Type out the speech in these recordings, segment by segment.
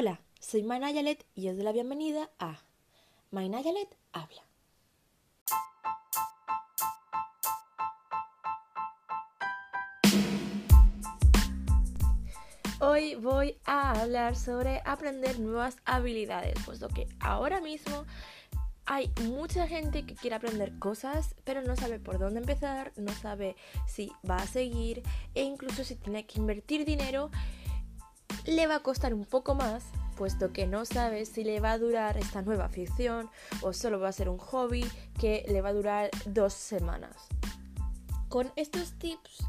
Hola, soy Manayalet y os doy la bienvenida a Manayalet habla. Hoy voy a hablar sobre aprender nuevas habilidades, puesto que ahora mismo hay mucha gente que quiere aprender cosas, pero no sabe por dónde empezar, no sabe si va a seguir e incluso si tiene que invertir dinero le va a costar un poco más, puesto que no sabe si le va a durar esta nueva ficción o solo va a ser un hobby que le va a durar dos semanas. Con estos tips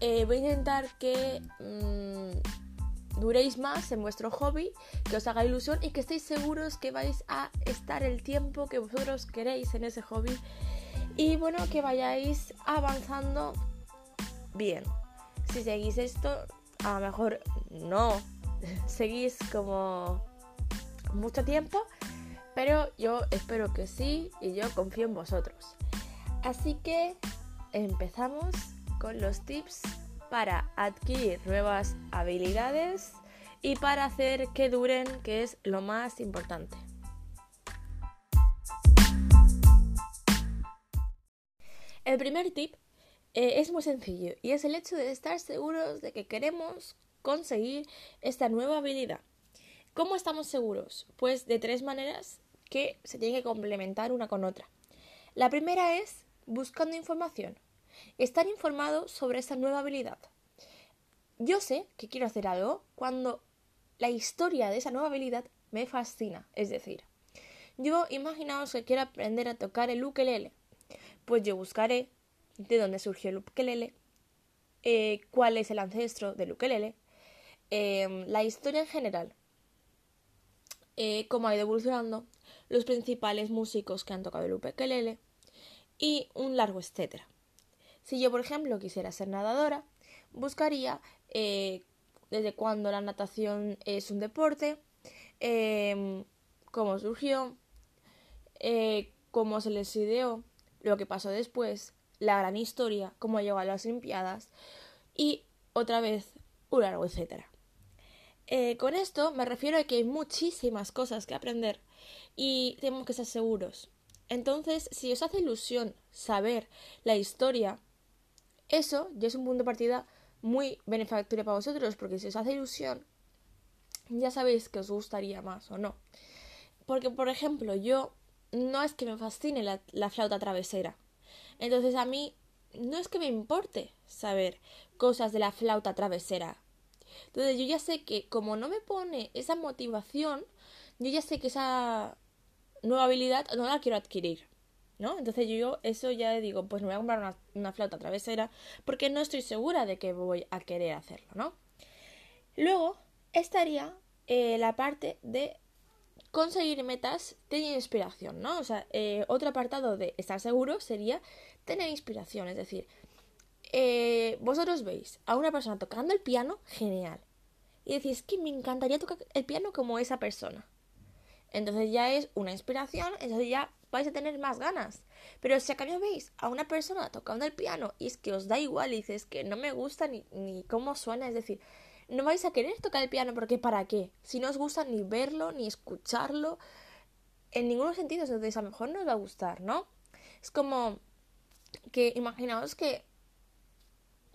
eh, voy a intentar que mm, duréis más en vuestro hobby, que os haga ilusión y que estéis seguros que vais a estar el tiempo que vosotros queréis en ese hobby y bueno, que vayáis avanzando bien. Si seguís esto, a lo mejor no seguís como mucho tiempo, pero yo espero que sí y yo confío en vosotros. Así que empezamos con los tips para adquirir nuevas habilidades y para hacer que duren, que es lo más importante. El primer tip eh, es muy sencillo y es el hecho de estar seguros de que queremos conseguir esta nueva habilidad. ¿Cómo estamos seguros? Pues de tres maneras que se tienen que complementar una con otra. La primera es buscando información. Estar informado sobre esta nueva habilidad. Yo sé que quiero hacer algo cuando la historia de esa nueva habilidad me fascina. Es decir, yo imaginaos que quiero aprender a tocar el ukelele. Pues yo buscaré de dónde surgió el ukelele, eh, cuál es el ancestro del ukelele, em, la historia en general, eh, cómo ha ido evolucionando, los principales músicos que han tocado el ukelele y un largo etcétera. Si yo, por ejemplo, quisiera ser nadadora, buscaría eh, desde cuándo la natación es un deporte, em, cómo surgió, cómo se les ideó, lo que pasó después, la gran historia, cómo llegó a las Olimpiadas y otra vez un largo etcétera. Eh, con esto me refiero a que hay muchísimas cosas que aprender y tenemos que ser seguros. Entonces, si os hace ilusión saber la historia, eso ya es un punto de partida muy benefactorio para vosotros, porque si os hace ilusión, ya sabéis que os gustaría más o no. Porque, por ejemplo, yo no es que me fascine la flauta travesera, entonces a mí no es que me importe saber cosas de la flauta travesera. Entonces yo ya sé que como no me pone esa motivación, yo ya sé que esa nueva habilidad no la quiero adquirir. ¿No? Entonces yo eso ya digo, pues me voy a comprar una, flauta travesera porque no estoy segura de que voy a querer hacerlo, ¿no? Luego estaría eh, la parte de conseguir metas de inspiración, ¿no? O sea, eh, otro apartado de estar seguro sería tener inspiración, es decir, eh, vosotros veis a una persona tocando el piano, genial. Y decís que me encantaría tocar el piano como esa persona. Entonces ya es una inspiración, entonces ya vais a tener más ganas. Pero si a cambio veis a una persona tocando el piano y es que os da igual y dices que no me gusta ni, ni cómo suena, es decir, no vais a querer tocar el piano porque ¿para qué? Si no os gusta ni verlo, ni escucharlo, en ningún sentido, entonces a lo mejor no os va a gustar, ¿no? Es como que imaginaos que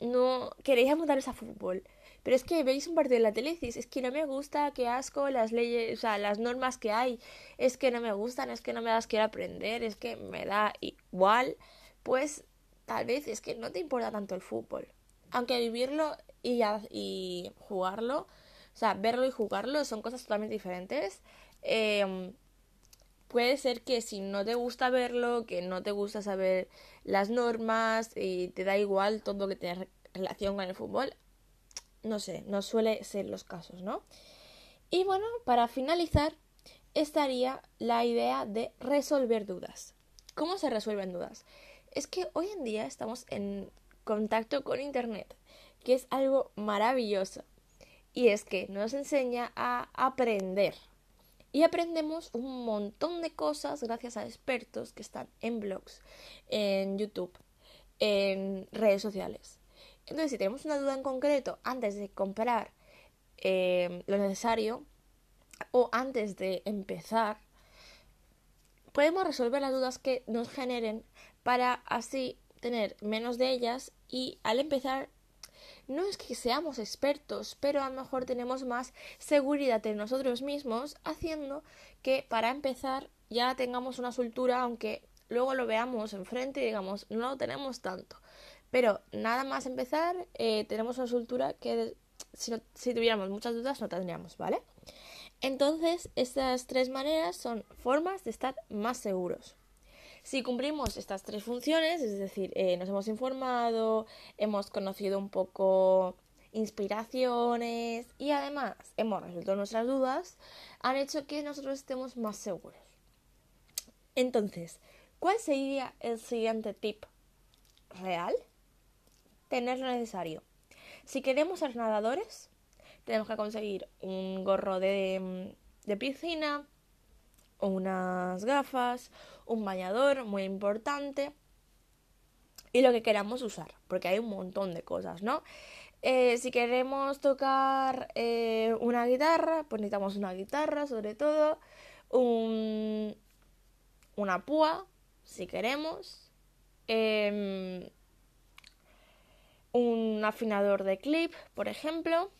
no queréis apuntaros a fútbol, pero es que veis un partido de la tele y decís, es que no me gusta, qué asco, las leyes, o sea, las normas que hay, es que no me gustan, es que no me das quiero aprender, es que me da igual, pues tal vez es que no te importa tanto el fútbol. Aunque vivirlo y, y jugarlo, o sea, verlo y jugarlo son cosas totalmente diferentes. Eh, puede ser que si no te gusta verlo, que no te gusta saber las normas y te da igual todo lo que tenga relación con el fútbol, no sé, no suele ser los casos, ¿no? Y bueno, para finalizar, estaría la idea de resolver dudas. ¿Cómo se resuelven dudas? Es que hoy en día estamos en contacto con Internet, que es algo maravilloso. Y es que nos enseña a aprender, y aprendemos un montón de cosas gracias a expertos que están en blogs, en YouTube, en redes sociales. Entonces, si tenemos una duda en concreto antes de comprar eh, lo necesario, o antes de empezar, podemos resolver las dudas que nos generen para así tener menos de ellas y al empezar no es que seamos expertos, pero a lo mejor tenemos más seguridad en nosotros mismos, haciendo que para empezar ya tengamos una soltura, aunque luego lo veamos enfrente y digamos, no lo tenemos tanto. Pero nada más empezar, eh, tenemos una soltura que si, si tuviéramos muchas dudas no tendríamos, ¿vale? Entonces, estas tres maneras son formas de estar más seguros. Si cumplimos estas tres funciones, es decir, eh, nos hemos informado, hemos conocido un poco inspiraciones y además hemos resuelto nuestras dudas, han hecho que nosotros estemos más seguros. Entonces, ¿cuál sería el siguiente tip real? Tener lo necesario. Si queremos ser nadadores, tenemos que conseguir un gorro de, de piscina, unas gafas, un bañador muy importante y lo que queramos usar, porque hay un montón de cosas, ¿no? Eh, si queremos tocar eh, una guitarra, pues necesitamos una guitarra sobre todo, un, una púa, si queremos, em, un afinador de clip, por ejemplo,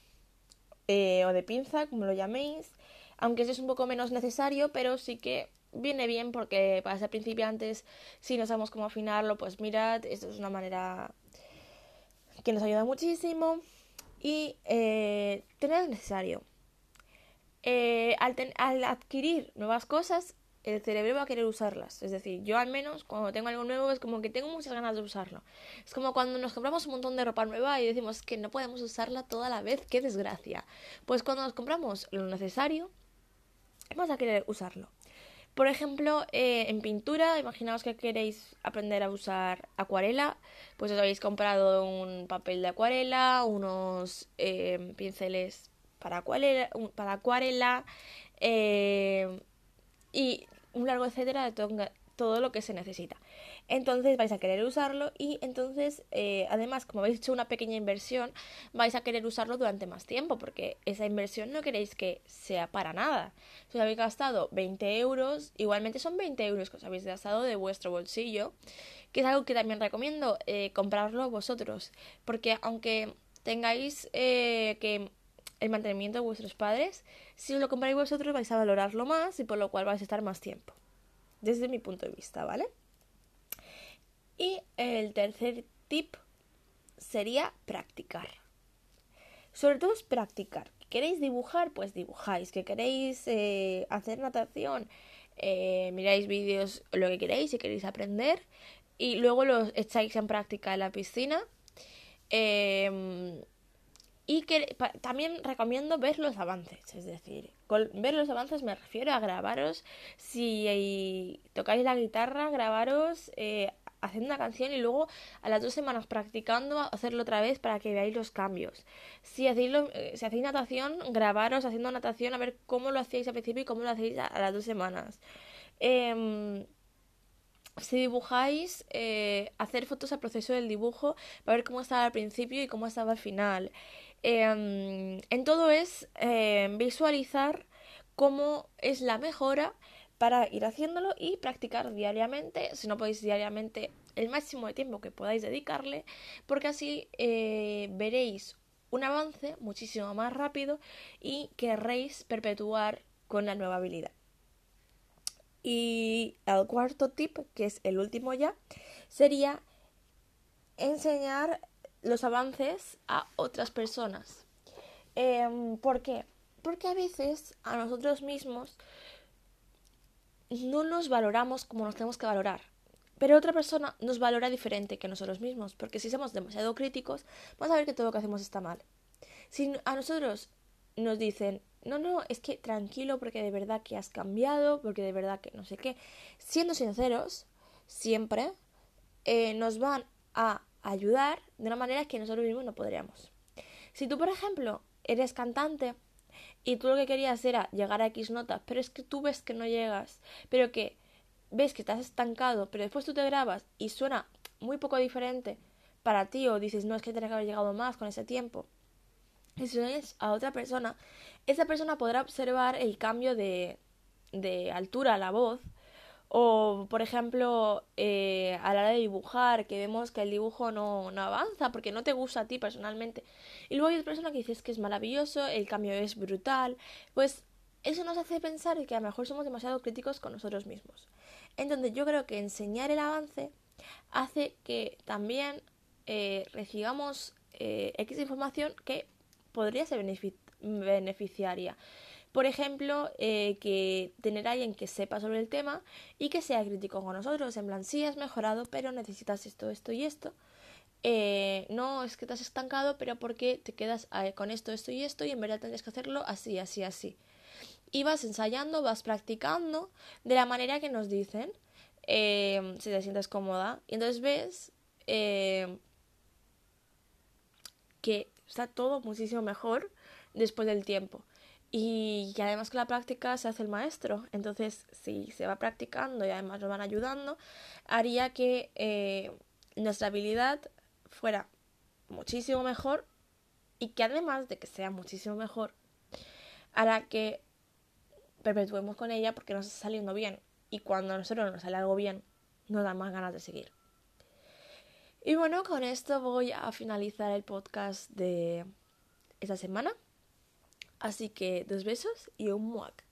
eh, o de pinza, como lo llaméis, aunque eso es un poco menos necesario, pero sí que viene bien porque para ser principiantes, si no sabemos cómo afinarlo, pues mirad, esto es una manera que nos ayuda muchísimo y eh, tener necesario. Eh, al, al, adquirir nuevas cosas, el cerebro va a querer usarlas. Es decir, yo al menos cuando tengo algo nuevo es como que tengo muchas ganas de usarlo. Es como cuando nos compramos un montón de ropa nueva y decimos que no podemos usarla toda la vez, qué desgracia. Pues cuando nos compramos lo necesario, vamos a querer usarlo. Por ejemplo, eh, en pintura, imaginaos que queréis aprender a usar acuarela, pues os habéis comprado un papel de acuarela, unos eh, pinceles para acuarela, eh, y un largo etcétera de todo, todo lo que se necesita. Entonces vais a querer usarlo y entonces, eh, además, como habéis hecho una pequeña inversión, vais a querer usarlo durante más tiempo porque esa inversión no queréis que sea para nada. Si os habéis gastado 20 euros, igualmente son 20 euros que os habéis gastado de vuestro bolsillo, que es algo que también recomiendo eh, comprarlo vosotros, porque aunque tengáis eh, que el mantenimiento de vuestros padres, si lo compráis vosotros vais a valorarlo más y por lo cual vais a estar más tiempo desde mi punto de vista, ¿vale? Y el tercer tip sería practicar. Sobre todo es practicar. ¿Queréis dibujar? Pues dibujáis. ¿Que queréis eh, hacer natación? Eh, miráis vídeos, lo que queréis, si queréis aprender. Y luego los echáis en práctica en la piscina. Eh, y que también recomiendo ver los avances, es decir, con ver los avances me refiero a grabaros, si tocáis la guitarra, grabaros eh, haciendo una canción y luego a las dos semanas practicando hacerlo otra vez para que veáis los cambios. Si hacéis, eh, si hacéis natación, grabaros haciendo natación a ver cómo lo hacéis al principio y cómo lo hacéis a, las dos semanas. Em, si dibujáis, eh, hacer fotos al proceso del dibujo para ver cómo estaba al principio y cómo estaba al final. Em, en todo es em, visualizar cómo es la mejora para ir haciéndolo y practicar diariamente, si no podéis diariamente, el máximo de tiempo que podáis dedicarle, porque así eh, veréis un avance muchísimo más rápido y querréis perpetuar con la nueva habilidad. Y el cuarto tip, que es el último ya, sería enseñar los avances a otras personas. Em, ¿Por qué? Porque a veces a nosotros mismos no nos valoramos como nos tenemos que valorar. Pero otra persona nos valora diferente que nosotros mismos, porque si somos demasiado críticos, vamos a ver que todo lo que hacemos está mal. Si a nosotros nos dicen, no, no, es que tranquilo porque de verdad que has cambiado, porque de verdad que no sé qué, siendo sinceros, siempre eh, nos van a ayudar de una manera que nosotros mismos no podríamos. Si tú, por ejemplo, eres cantante y tú lo que querías era llegar a X notas, pero es que tú ves que no llegas, pero que ves que estás estancado, pero después tú te grabas y suena muy poco diferente para ti o dices, no, es que tenía que haber llegado más con ese tiempo. Y si oyes a otra persona, esa persona podrá observar el cambio de, de altura a la voz. O, por ejemplo, eh, a la hora de dibujar, que vemos que el dibujo no, no, avanza porque no te gusta a ti personalmente. Y luego hay otra persona que dice que es maravilloso, el cambio es brutal. Pues eso nos hace pensar que a lo mejor somos demasiado críticos con nosotros mismos. Entonces yo creo que enseñar el avance hace que también eh, recibamos eh, X información que podría ser beneficiaria. Por ejemplo, eh, que tener a alguien que sepa sobre el tema y que sea crítico con nosotros, en plan, sí has mejorado, pero necesitas esto, esto y esto. Eh, no es que te has estancado, pero porque te quedas eh, con esto, esto y esto y en verdad tendrías que hacerlo así, así, así. Y vas ensayando, vas practicando de la manera que nos dicen, si te sientes cómoda. Y entonces ves que está todo muchísimo mejor después del tiempo. Y, además que la práctica se hace el maestro. Entonces, si se va practicando y además nos van ayudando, haría que eh, nuestra habilidad fuera muchísimo mejor y que además de que sea muchísimo mejor, hará que perpetuemos con ella porque nos está saliendo bien. Y cuando a nosotros nos sale algo bien, nos da más ganas de seguir. Y bueno, con esto voy a finalizar el podcast de esta semana. Así que dos besos y un muac.